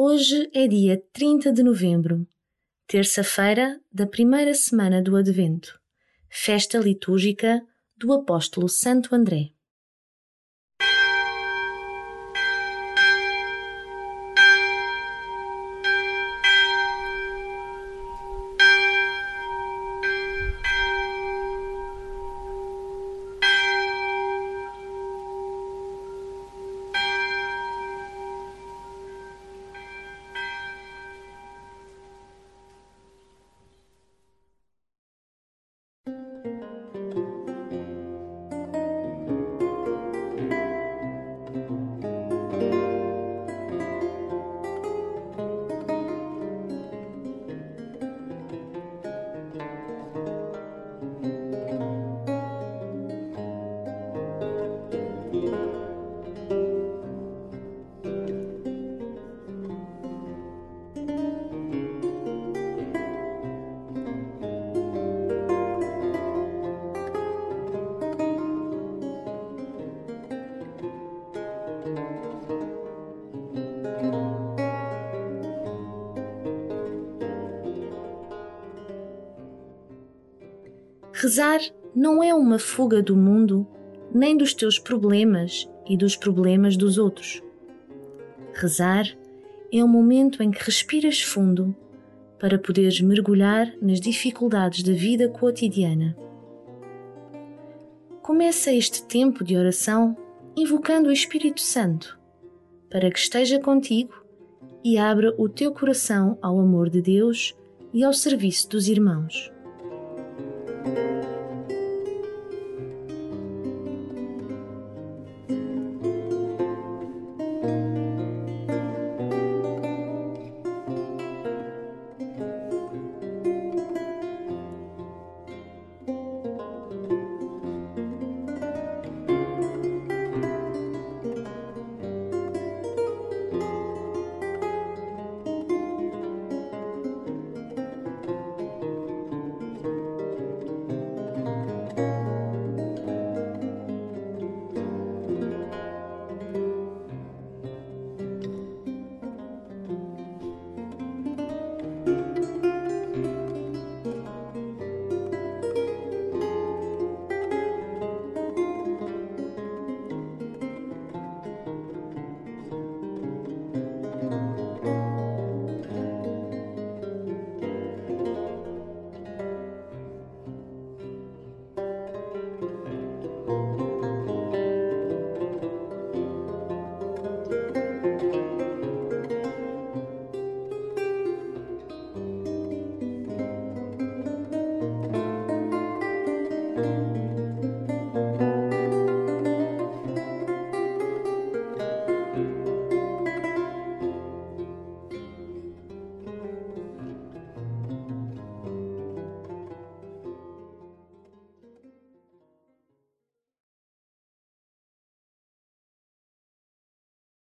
Hoje é dia 30 de novembro, terça-feira da primeira semana do Advento, festa litúrgica do Apóstolo Santo André. Rezar não é uma fuga do mundo, nem dos teus problemas e dos problemas dos outros. Rezar é um momento em que respiras fundo para poderes mergulhar nas dificuldades da vida cotidiana. Começa este tempo de oração invocando o Espírito Santo para que esteja contigo e abra o teu coração ao amor de Deus e ao serviço dos irmãos.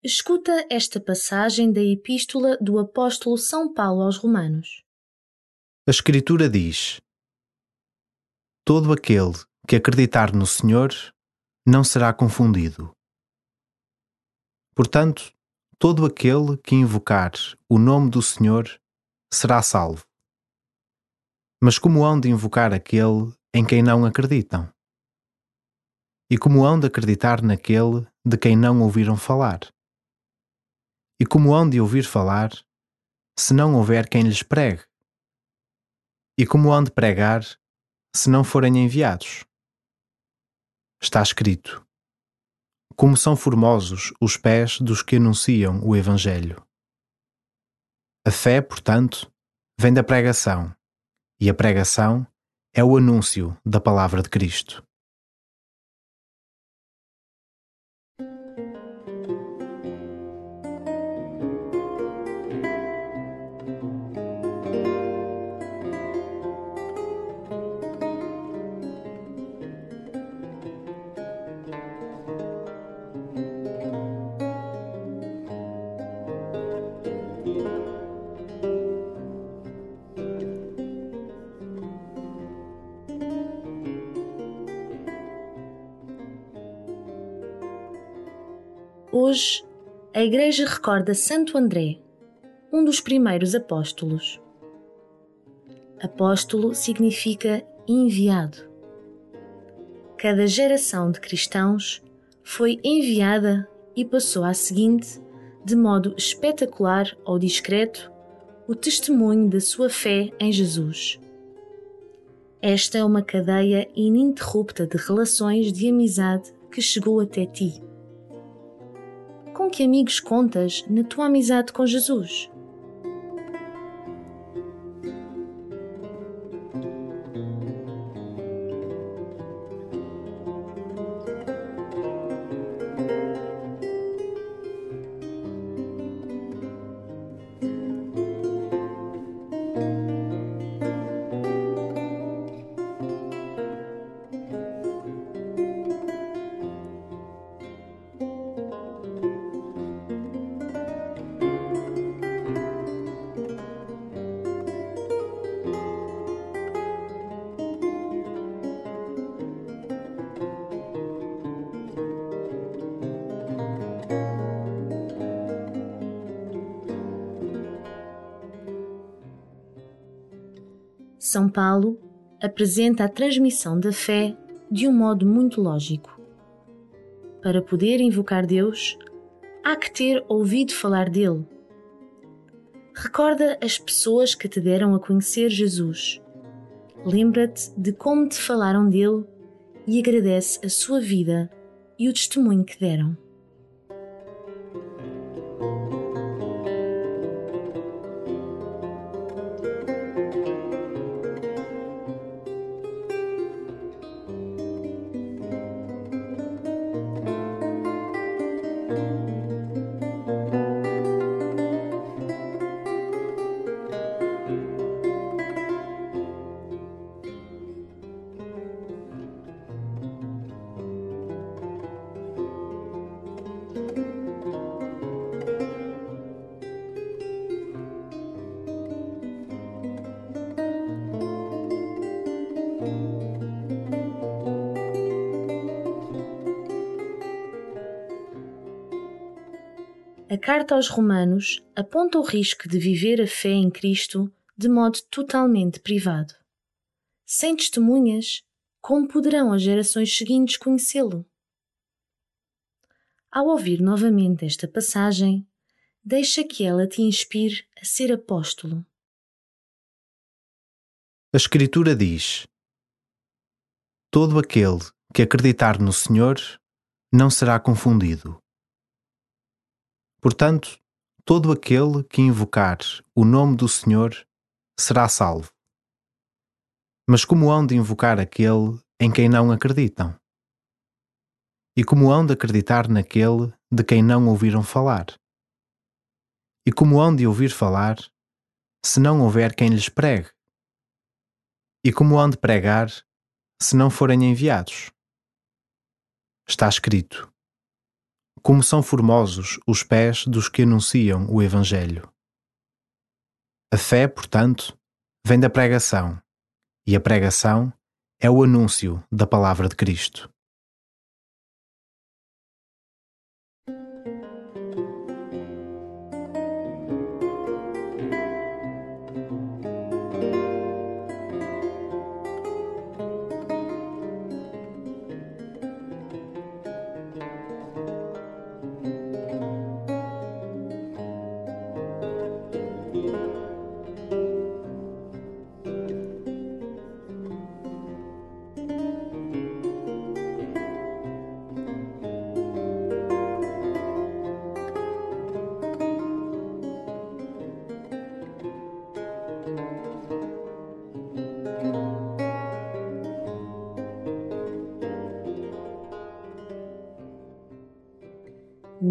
Escuta esta passagem da Epístola do Apóstolo São Paulo aos Romanos. A Escritura diz: Todo aquele que acreditar no Senhor não será confundido. Portanto, todo aquele que invocar o nome do Senhor será salvo. Mas como hão de invocar aquele em quem não acreditam? E como hão de acreditar naquele de quem não ouviram falar? E como hão de ouvir falar, se não houver quem lhes pregue? E como hão de pregar, se não forem enviados? Está escrito: Como são formosos os pés dos que anunciam o Evangelho. A fé, portanto, vem da pregação, e a pregação é o anúncio da palavra de Cristo. Hoje, a Igreja recorda Santo André, um dos primeiros apóstolos. Apóstolo significa enviado. Cada geração de cristãos foi enviada e passou à seguinte, de modo espetacular ou discreto, o testemunho da sua fé em Jesus. Esta é uma cadeia ininterrupta de relações de amizade que chegou até ti. Com que amigos contas na tua amizade com Jesus? São Paulo apresenta a transmissão da fé de um modo muito lógico. Para poder invocar Deus, há que ter ouvido falar dele. Recorda as pessoas que te deram a conhecer Jesus. Lembra-te de como te falaram dele e agradece a sua vida e o testemunho que deram. A carta aos Romanos aponta o risco de viver a fé em Cristo de modo totalmente privado. Sem testemunhas, como poderão as gerações seguintes conhecê-lo? Ao ouvir novamente esta passagem, deixa que ela te inspire a ser apóstolo. A Escritura diz: Todo aquele que acreditar no Senhor não será confundido. Portanto, todo aquele que invocar o nome do Senhor será salvo. Mas como hão de invocar aquele em quem não acreditam? E como hão de acreditar naquele de quem não ouviram falar? E como hão de ouvir falar, se não houver quem lhes pregue? E como hão de pregar, se não forem enviados? Está escrito: como são formosos os pés dos que anunciam o Evangelho. A fé, portanto, vem da pregação, e a pregação é o anúncio da palavra de Cristo.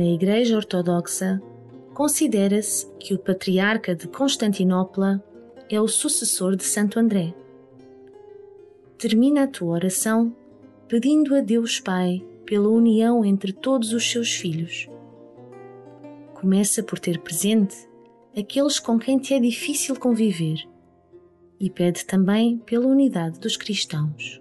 Na Igreja Ortodoxa, considera-se que o Patriarca de Constantinopla é o sucessor de Santo André. Termina a tua oração pedindo a Deus Pai pela união entre todos os seus filhos. Começa por ter presente aqueles com quem te é difícil conviver e pede também pela unidade dos cristãos.